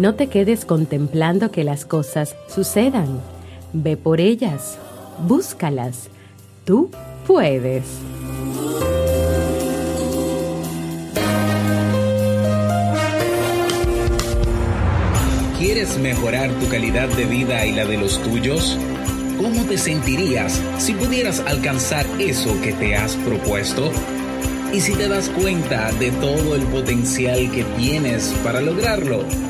No te quedes contemplando que las cosas sucedan. Ve por ellas, búscalas. Tú puedes. ¿Quieres mejorar tu calidad de vida y la de los tuyos? ¿Cómo te sentirías si pudieras alcanzar eso que te has propuesto? ¿Y si te das cuenta de todo el potencial que tienes para lograrlo?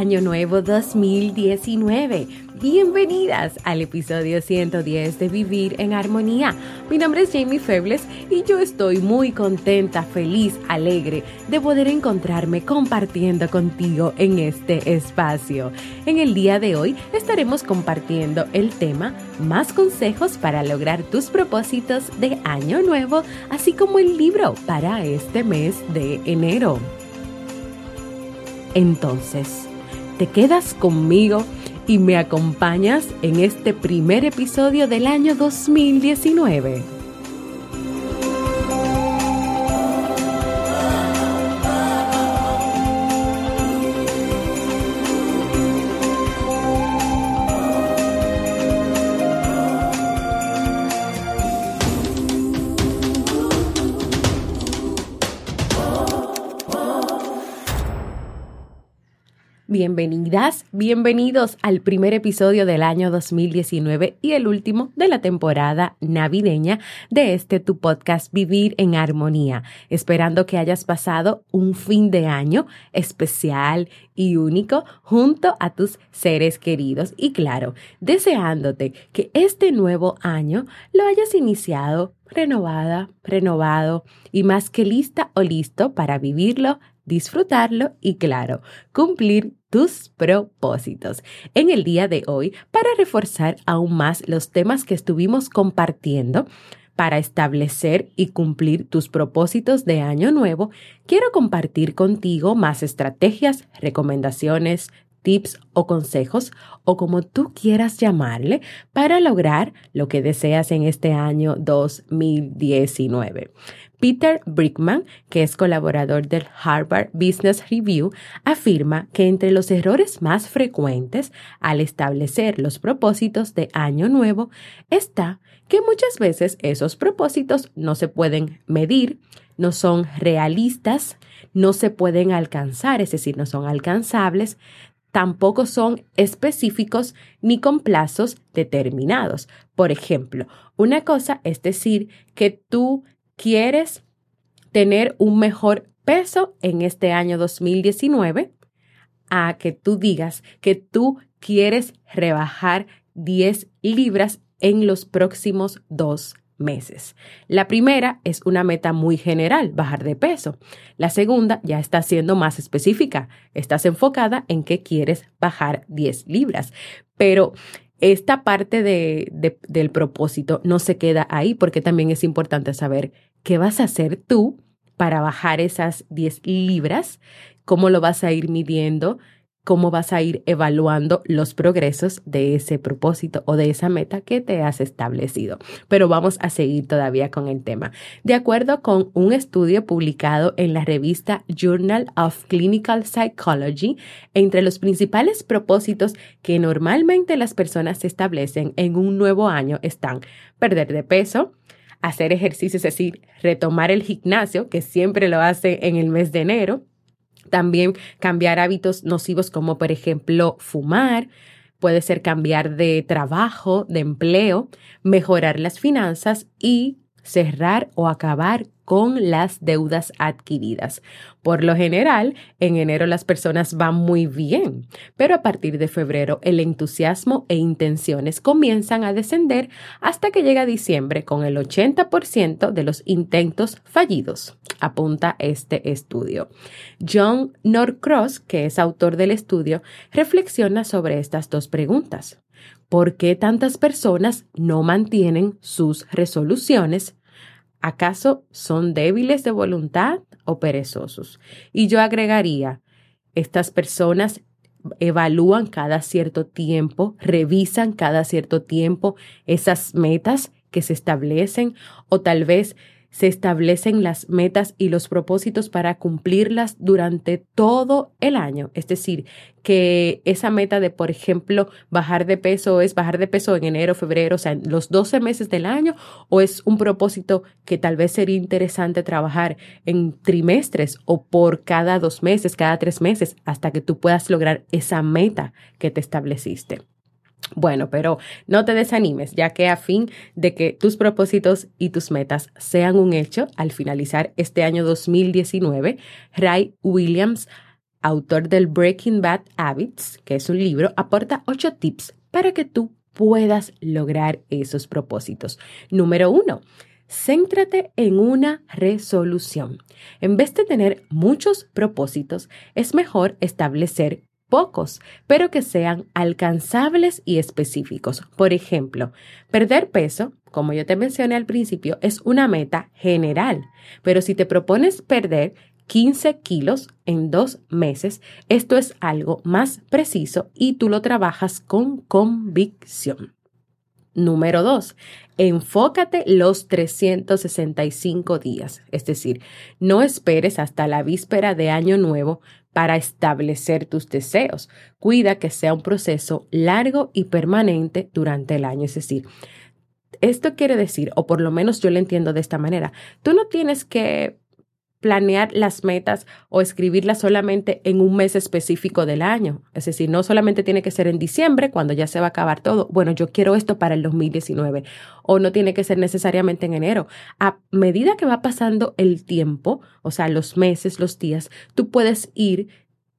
Año Nuevo 2019. Bienvenidas al episodio 110 de Vivir en Armonía. Mi nombre es Jamie Febles y yo estoy muy contenta, feliz, alegre de poder encontrarme compartiendo contigo en este espacio. En el día de hoy estaremos compartiendo el tema Más consejos para lograr tus propósitos de Año Nuevo, así como el libro para este mes de enero. Entonces, te quedas conmigo y me acompañas en este primer episodio del año 2019. Bienvenidas, bienvenidos al primer episodio del año 2019 y el último de la temporada navideña de este tu podcast Vivir en Armonía, esperando que hayas pasado un fin de año especial y único junto a tus seres queridos y claro, deseándote que este nuevo año lo hayas iniciado renovada, renovado y más que lista o listo para vivirlo disfrutarlo y claro, cumplir tus propósitos. En el día de hoy, para reforzar aún más los temas que estuvimos compartiendo, para establecer y cumplir tus propósitos de año nuevo, quiero compartir contigo más estrategias, recomendaciones, tips o consejos o como tú quieras llamarle para lograr lo que deseas en este año 2019. Peter Brickman, que es colaborador del Harvard Business Review, afirma que entre los errores más frecuentes al establecer los propósitos de año nuevo está que muchas veces esos propósitos no se pueden medir, no son realistas, no se pueden alcanzar, es decir, no son alcanzables, tampoco son específicos ni con plazos determinados. Por ejemplo, una cosa es decir que tú quieres tener un mejor peso en este año 2019 a que tú digas que tú quieres rebajar 10 libras en los próximos dos meses. La primera es una meta muy general, bajar de peso. La segunda ya está siendo más específica. Estás enfocada en que quieres bajar 10 libras. Pero esta parte de, del propósito no se queda ahí porque también es importante saber qué vas a hacer tú para bajar esas 10 libras, cómo lo vas a ir midiendo, cómo vas a ir evaluando los progresos de ese propósito o de esa meta que te has establecido. Pero vamos a seguir todavía con el tema. De acuerdo con un estudio publicado en la revista Journal of Clinical Psychology, entre los principales propósitos que normalmente las personas establecen en un nuevo año están perder de peso, hacer ejercicio, es decir, retomar el gimnasio, que siempre lo hace en el mes de enero. También cambiar hábitos nocivos como por ejemplo fumar, puede ser cambiar de trabajo, de empleo, mejorar las finanzas y cerrar o acabar con las deudas adquiridas. Por lo general, en enero las personas van muy bien, pero a partir de febrero el entusiasmo e intenciones comienzan a descender hasta que llega diciembre con el 80% de los intentos fallidos, apunta este estudio. John Norcross, que es autor del estudio, reflexiona sobre estas dos preguntas. ¿Por qué tantas personas no mantienen sus resoluciones ¿Acaso son débiles de voluntad o perezosos? Y yo agregaría, estas personas evalúan cada cierto tiempo, revisan cada cierto tiempo esas metas que se establecen o tal vez se establecen las metas y los propósitos para cumplirlas durante todo el año. Es decir, que esa meta de, por ejemplo, bajar de peso es bajar de peso en enero, febrero, o sea, en los 12 meses del año, o es un propósito que tal vez sería interesante trabajar en trimestres o por cada dos meses, cada tres meses, hasta que tú puedas lograr esa meta que te estableciste. Bueno, pero no te desanimes, ya que a fin de que tus propósitos y tus metas sean un hecho al finalizar este año 2019, Ray Williams, autor del Breaking Bad Habits, que es un libro, aporta ocho tips para que tú puedas lograr esos propósitos. Número uno, céntrate en una resolución. En vez de tener muchos propósitos, es mejor establecer pocos, pero que sean alcanzables y específicos. Por ejemplo, perder peso, como yo te mencioné al principio, es una meta general, pero si te propones perder 15 kilos en dos meses, esto es algo más preciso y tú lo trabajas con convicción. Número dos, enfócate los 365 días, es decir, no esperes hasta la víspera de Año Nuevo para establecer tus deseos. Cuida que sea un proceso largo y permanente durante el año, es decir, esto quiere decir, o por lo menos yo lo entiendo de esta manera, tú no tienes que planear las metas o escribirlas solamente en un mes específico del año. Es decir, no solamente tiene que ser en diciembre, cuando ya se va a acabar todo. Bueno, yo quiero esto para el 2019. O no tiene que ser necesariamente en enero. A medida que va pasando el tiempo, o sea, los meses, los días, tú puedes ir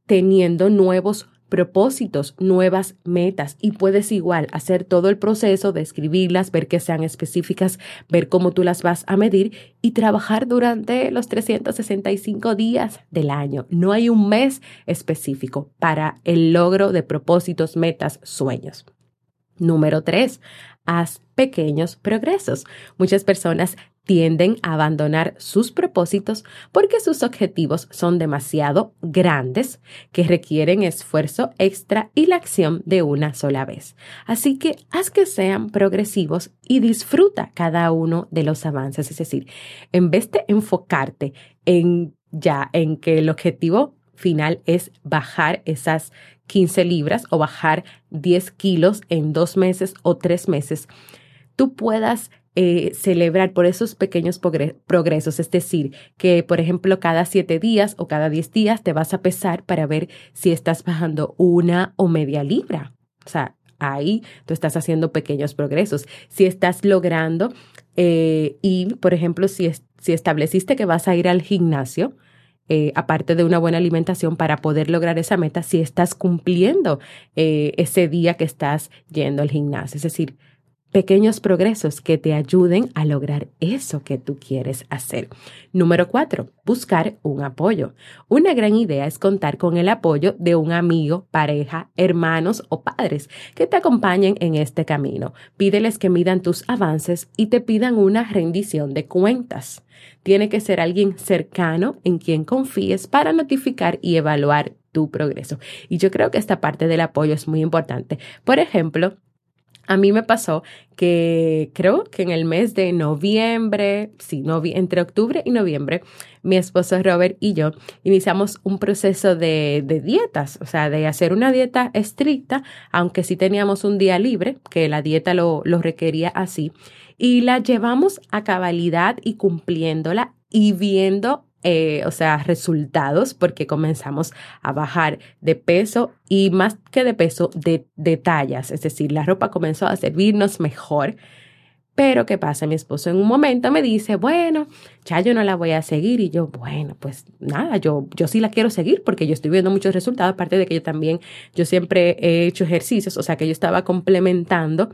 teniendo nuevos propósitos, nuevas metas y puedes igual hacer todo el proceso de escribirlas, ver que sean específicas, ver cómo tú las vas a medir y trabajar durante los 365 días del año. No hay un mes específico para el logro de propósitos, metas, sueños. Número tres, haz pequeños progresos. Muchas personas tienden a abandonar sus propósitos porque sus objetivos son demasiado grandes que requieren esfuerzo extra y la acción de una sola vez. Así que haz que sean progresivos y disfruta cada uno de los avances. Es decir, en vez de enfocarte en ya en que el objetivo final es bajar esas 15 libras o bajar 10 kilos en dos meses o tres meses, tú puedas eh, celebrar por esos pequeños progresos. Es decir, que por ejemplo cada siete días o cada diez días te vas a pesar para ver si estás bajando una o media libra. O sea, ahí tú estás haciendo pequeños progresos. Si estás logrando eh, y, por ejemplo, si, si estableciste que vas a ir al gimnasio, eh, aparte de una buena alimentación para poder lograr esa meta, si estás cumpliendo ese día que estás yendo al gimnasio. Es decir, pequeños progresos que te ayuden a lograr eso que tú quieres hacer. Número cuatro, buscar un apoyo. Una gran idea es contar con el apoyo de un amigo, pareja, hermanos o padres que te acompañen en este camino. Pídeles que midan tus avances y te pidan una rendición de cuentas. Tiene que ser alguien cercano en quien confíes para notificar y evaluar tu progreso. Y yo creo que esta parte del apoyo es muy importante. Por ejemplo, A mí me pasó que creo que en el mes de noviembre, sí, entre octubre y noviembre, mi esposo Robert y yo iniciamos un proceso de, dietas, o sea, de hacer una dieta estricta, aunque sí teníamos un día libre, que la dieta lo requería así, y la llevamos a cabalidad y cumpliéndola y viendo eh, o sea, resultados porque comenzamos a bajar de peso y más que de peso, de, de tallas. Es decir, la ropa comenzó a servirnos mejor. Pero ¿qué pasa? Mi esposo en un momento me dice, bueno, ya yo no la voy a seguir. Y yo, bueno, pues nada, yo, yo sí la quiero seguir porque yo estoy viendo muchos resultados. Aparte de que yo también, yo siempre he hecho ejercicios, o sea que yo estaba complementando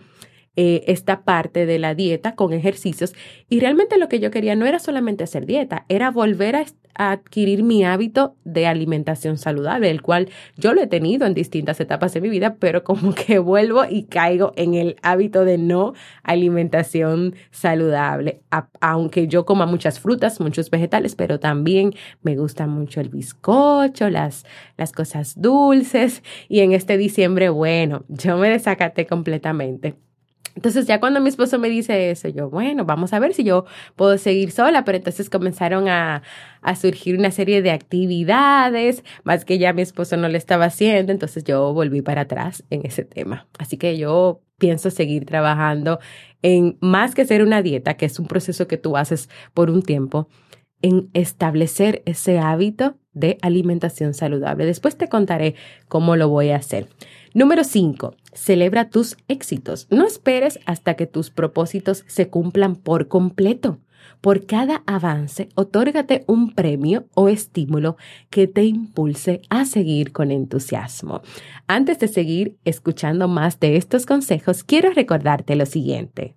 eh, esta parte de la dieta con ejercicios. Y realmente lo que yo quería no era solamente hacer dieta, era volver a, adquirir mi hábito de alimentación saludable, el cual yo lo he tenido en distintas etapas de mi vida, pero como que vuelvo y caigo en el hábito de no alimentación saludable, aunque yo coma muchas frutas, muchos vegetales, pero también me gusta mucho el bizcocho, las, las cosas dulces y en este diciembre, bueno, yo me desacaté completamente entonces ya cuando mi esposo me dice eso, yo, bueno, vamos a ver si yo puedo seguir sola, pero entonces comenzaron a, a surgir una serie de actividades, más que ya mi esposo no le estaba haciendo, entonces yo volví para atrás en ese tema. Así que yo pienso seguir trabajando en más que hacer una dieta, que es un proceso que tú haces por un tiempo, en establecer ese hábito de alimentación saludable. Después te contaré cómo lo voy a hacer. Número 5. Celebra tus éxitos. No esperes hasta que tus propósitos se cumplan por completo. Por cada avance, otórgate un premio o estímulo que te impulse a seguir con entusiasmo. Antes de seguir escuchando más de estos consejos, quiero recordarte lo siguiente.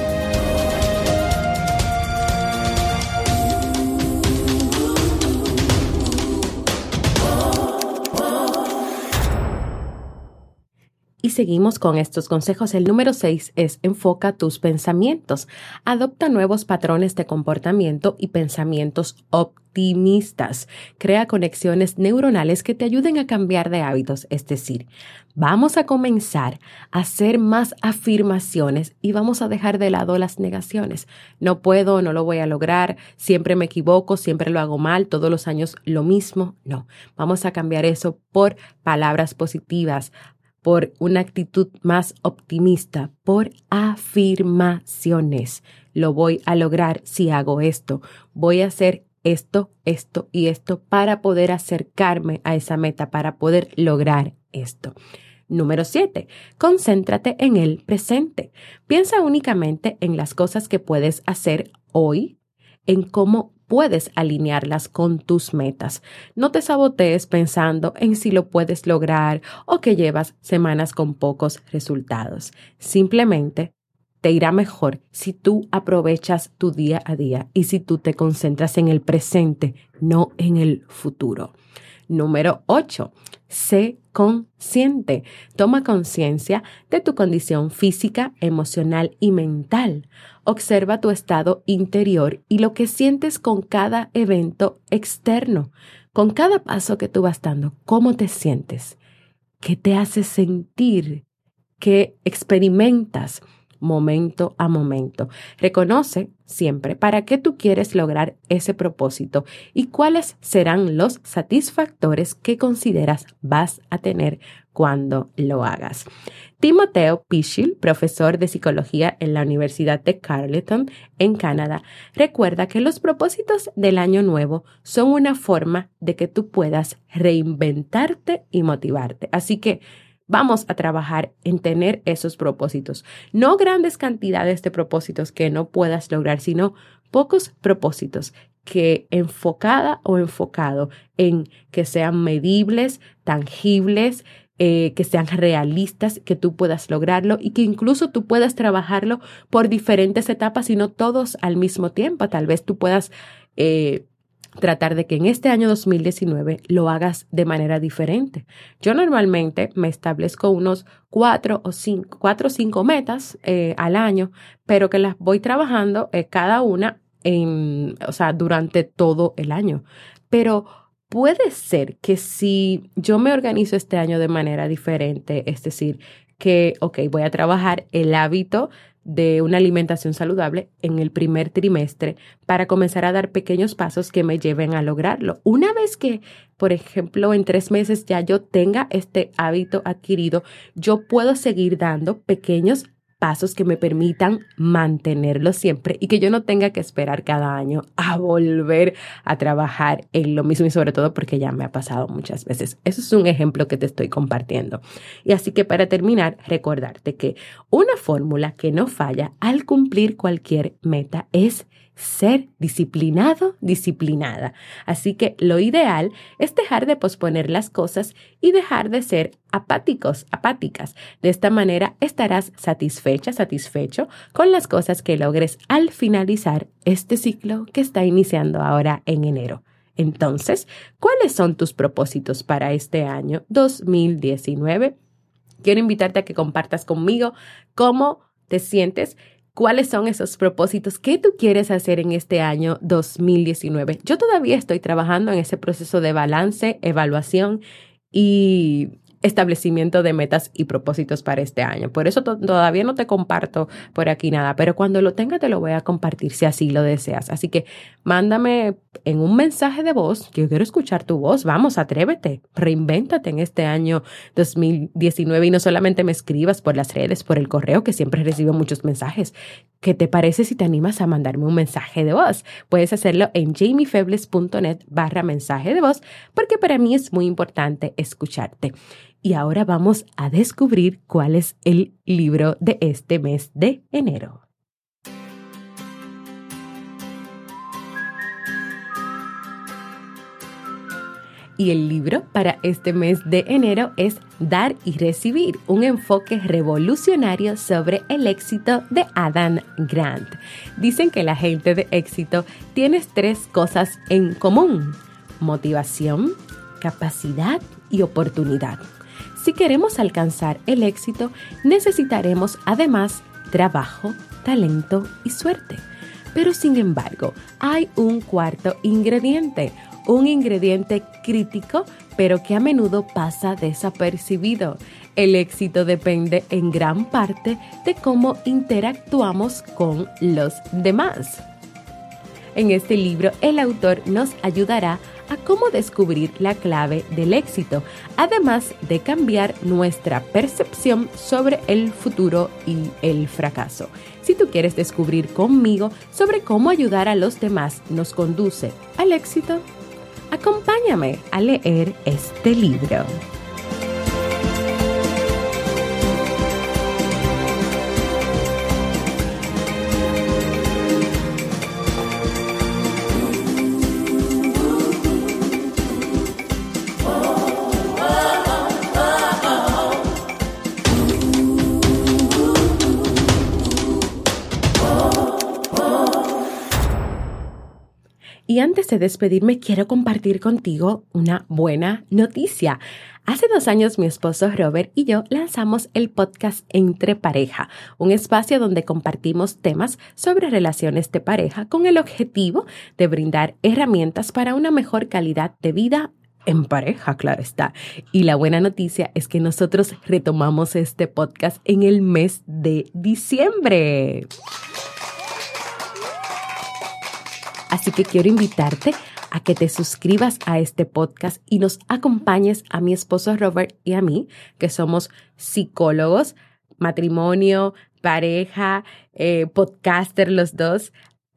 Seguimos con estos consejos. El número 6 es enfoca tus pensamientos. Adopta nuevos patrones de comportamiento y pensamientos optimistas. Crea conexiones neuronales que te ayuden a cambiar de hábitos. Es decir, vamos a comenzar a hacer más afirmaciones y vamos a dejar de lado las negaciones. No puedo, no lo voy a lograr, siempre me equivoco, siempre lo hago mal, todos los años lo mismo. No, vamos a cambiar eso por palabras positivas, por una actitud más optimista, por afirmaciones. Lo voy a lograr si hago esto. Voy a hacer esto, esto y esto para poder acercarme a esa meta, para poder lograr esto. Número 7. Concéntrate en el presente. Piensa únicamente en las cosas que puedes hacer hoy, en cómo puedes alinearlas con tus metas. No te sabotees pensando en si lo puedes lograr o que llevas semanas con pocos resultados. Simplemente te irá mejor si tú aprovechas tu día a día y si tú te concentras en el presente, no en el futuro. Número 8. Sé consciente. Toma conciencia de tu condición física, emocional y mental. Observa tu estado interior y lo que sientes con cada evento externo, con cada paso que tú vas dando. ¿Cómo te sientes? ¿Qué te hace sentir? ¿Qué experimentas? Momento a momento. Reconoce siempre para qué tú quieres lograr ese propósito y cuáles serán los satisfactores que consideras vas a tener cuando lo hagas. Timoteo Pichil, profesor de psicología en la Universidad de Carleton, en Canadá, recuerda que los propósitos del año nuevo son una forma de que tú puedas reinventarte y motivarte. Así que vamos a trabajar en tener esos propósitos. No grandes cantidades de propósitos que no puedas lograr, sino pocos propósitos que enfocada o enfocado en que sean medibles, tangibles, eh, que sean realistas, que tú puedas lograrlo y que incluso tú puedas trabajarlo por diferentes etapas y no todos al mismo tiempo. Tal vez tú puedas eh, tratar de que en este año 2019 lo hagas de manera diferente. Yo normalmente me establezco unos cuatro o cinco, cuatro o cinco metas eh, al año, pero que las voy trabajando eh, cada una en, o sea, durante todo el año. Pero puede ser que si yo me organizo este año de manera diferente, es decir, que, ok, voy a trabajar el hábito de una alimentación saludable en el primer trimestre para comenzar a dar pequeños pasos que me lleven a lograrlo. Una vez que, por ejemplo, en tres meses ya yo tenga este hábito adquirido, yo puedo seguir dando pequeños pasos que me permitan mantenerlo siempre y que yo no tenga que esperar cada año a volver a trabajar en lo mismo y sobre todo porque ya me ha pasado muchas veces. Eso es un ejemplo que te estoy compartiendo. Y así que para terminar, recordarte que una fórmula que no falla al cumplir cualquier meta es ser disciplinado, disciplinada. Así que lo ideal es dejar de posponer las cosas y dejar de ser apáticos, apáticas. De esta manera estarás satisfecha, satisfecho con las cosas que logres al finalizar este ciclo que está iniciando ahora en enero. Entonces, ¿cuáles son tus propósitos para este año 2019? Quiero invitarte a que compartas conmigo cómo te sientes cuáles son esos propósitos que tú quieres hacer en este año 2019. Yo todavía estoy trabajando en ese proceso de balance, evaluación y establecimiento de metas y propósitos para este año. Por eso todavía no te comparto por aquí nada, pero cuando lo tenga te lo voy a compartir si así lo deseas. Así que mándame en un mensaje de voz, yo quiero escuchar tu voz, vamos, atrévete, reinvéntate en este año 2019 y no solamente me escribas por las redes, por el correo, que siempre recibo muchos mensajes. ¿Qué te parece si te animas a mandarme un mensaje de voz? Puedes hacerlo en jamiefebles.net barra mensaje de voz, porque para mí es muy importante escucharte. Y ahora vamos a descubrir cuál es el libro de este mes de enero. Y el libro para este mes de enero es Dar y Recibir, un enfoque revolucionario sobre el éxito de Adam Grant. Dicen que la gente de éxito tiene tres cosas en común, motivación, capacidad y oportunidad. Si queremos alcanzar el éxito, necesitaremos además trabajo, talento y suerte. Pero sin embargo, hay un cuarto ingrediente, un ingrediente crítico, pero que a menudo pasa desapercibido. El éxito depende en gran parte de cómo interactuamos con los demás. En este libro, el autor nos ayudará a cómo descubrir la clave del éxito, además de cambiar nuestra percepción sobre el futuro y el fracaso. Si tú quieres descubrir conmigo sobre cómo ayudar a los demás nos conduce al éxito, acompáñame a leer este libro. Antes de despedirme, quiero compartir contigo una buena noticia. Hace dos años mi esposo Robert y yo lanzamos el podcast Entre Pareja, un espacio donde compartimos temas sobre relaciones de pareja con el objetivo de brindar herramientas para una mejor calidad de vida en pareja, claro está. Y la buena noticia es que nosotros retomamos este podcast en el mes de diciembre. Así que quiero invitarte a que te suscribas a este podcast y nos acompañes a mi esposo Robert y a mí, que somos psicólogos, matrimonio, pareja, eh, podcaster los dos,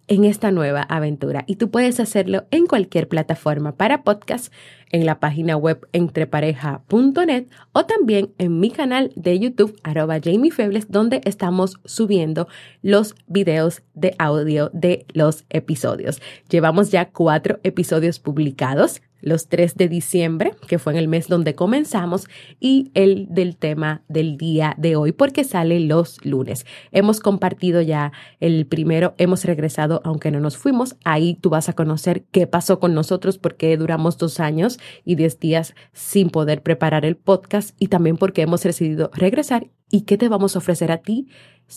en esta nueva aventura. Y tú puedes hacerlo en cualquier plataforma para podcast en la página web entrepareja.net o también en mi canal de YouTube, arroba Jamie Febles, donde estamos subiendo los videos de audio de los episodios. Llevamos ya cuatro episodios publicados los 3 de diciembre, que fue en el mes donde comenzamos, y el del tema del día de hoy, porque sale los lunes. Hemos compartido ya el primero, hemos regresado, aunque no nos fuimos. Ahí tú vas a conocer qué pasó con nosotros, porque duramos dos años y diez días sin poder preparar el podcast y también porque hemos decidido regresar y qué te vamos a ofrecer a ti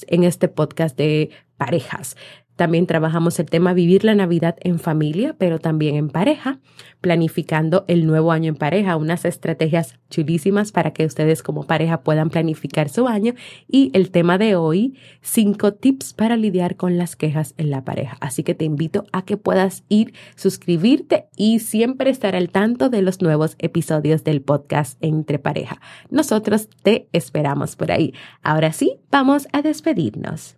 en este podcast de parejas. También trabajamos el tema vivir la Navidad en familia, pero también en pareja, planificando el nuevo año en pareja, unas estrategias chulísimas para que ustedes como pareja puedan planificar su año. Y el tema de hoy, cinco tips para lidiar con las quejas en la pareja. Así que te invito a que puedas ir, suscribirte y siempre estar al tanto de los nuevos episodios del podcast Entre Pareja. Nosotros te esperamos por ahí. Ahora sí, vamos a despedirnos.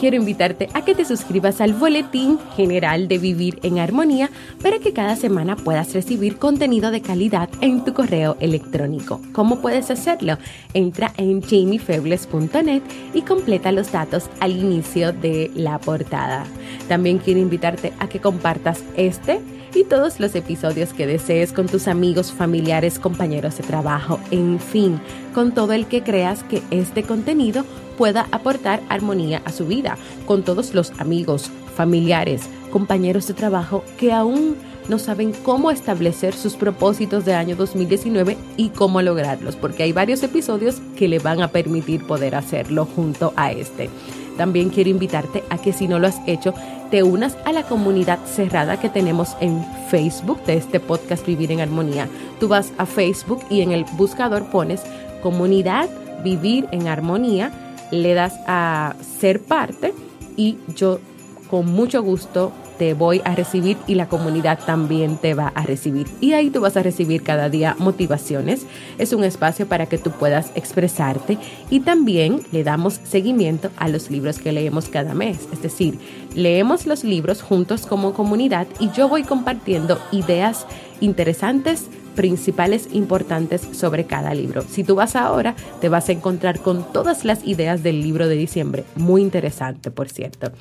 Quiero invitarte a que te suscribas al Boletín General de Vivir en Armonía para que cada semana puedas recibir contenido de calidad en tu correo electrónico. ¿Cómo puedes hacerlo? Entra en jamiefebles.net y completa los datos al inicio de la portada. También quiero invitarte a que compartas este y todos los episodios que desees con tus amigos, familiares, compañeros de trabajo, en fin, con todo el que creas que este contenido pueda aportar armonía a su vida, con todos los amigos, familiares, compañeros de trabajo que aún no saben cómo establecer sus propósitos de año 2019 y cómo lograrlos, porque hay varios episodios que le van a permitir poder hacerlo junto a este. También quiero invitarte a que si no lo has hecho, te unas a la comunidad cerrada que tenemos en Facebook de este podcast Vivir en Armonía. Tú vas a Facebook y en el buscador pones comunidad Vivir en Armonía le das a ser parte y yo con mucho gusto te voy a recibir y la comunidad también te va a recibir. Y ahí tú vas a recibir cada día motivaciones. Es un espacio para que tú puedas expresarte y también le damos seguimiento a los libros que leemos cada mes. Es decir, leemos los libros juntos como comunidad y yo voy compartiendo ideas interesantes principales importantes sobre cada libro. Si tú vas ahora, te vas a encontrar con todas las ideas del libro de diciembre. Muy interesante, por cierto.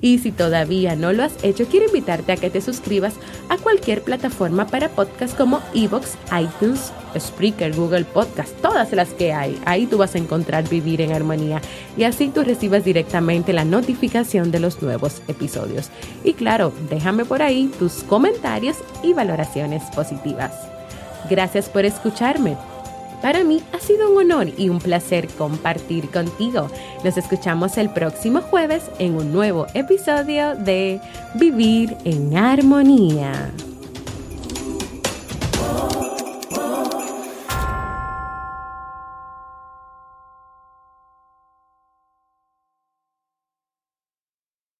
Y si todavía no lo has hecho, quiero invitarte a que te suscribas a cualquier plataforma para podcast como Evox, iTunes, Spreaker, Google Podcast, todas las que hay. Ahí tú vas a encontrar Vivir en Armonía y así tú recibes directamente la notificación de los nuevos episodios. Y claro, déjame por ahí tus comentarios y valoraciones positivas. Gracias por escucharme. Para mí ha sido un honor y un placer compartir contigo. Nos escuchamos el próximo jueves en un nuevo episodio de Vivir en Armonía.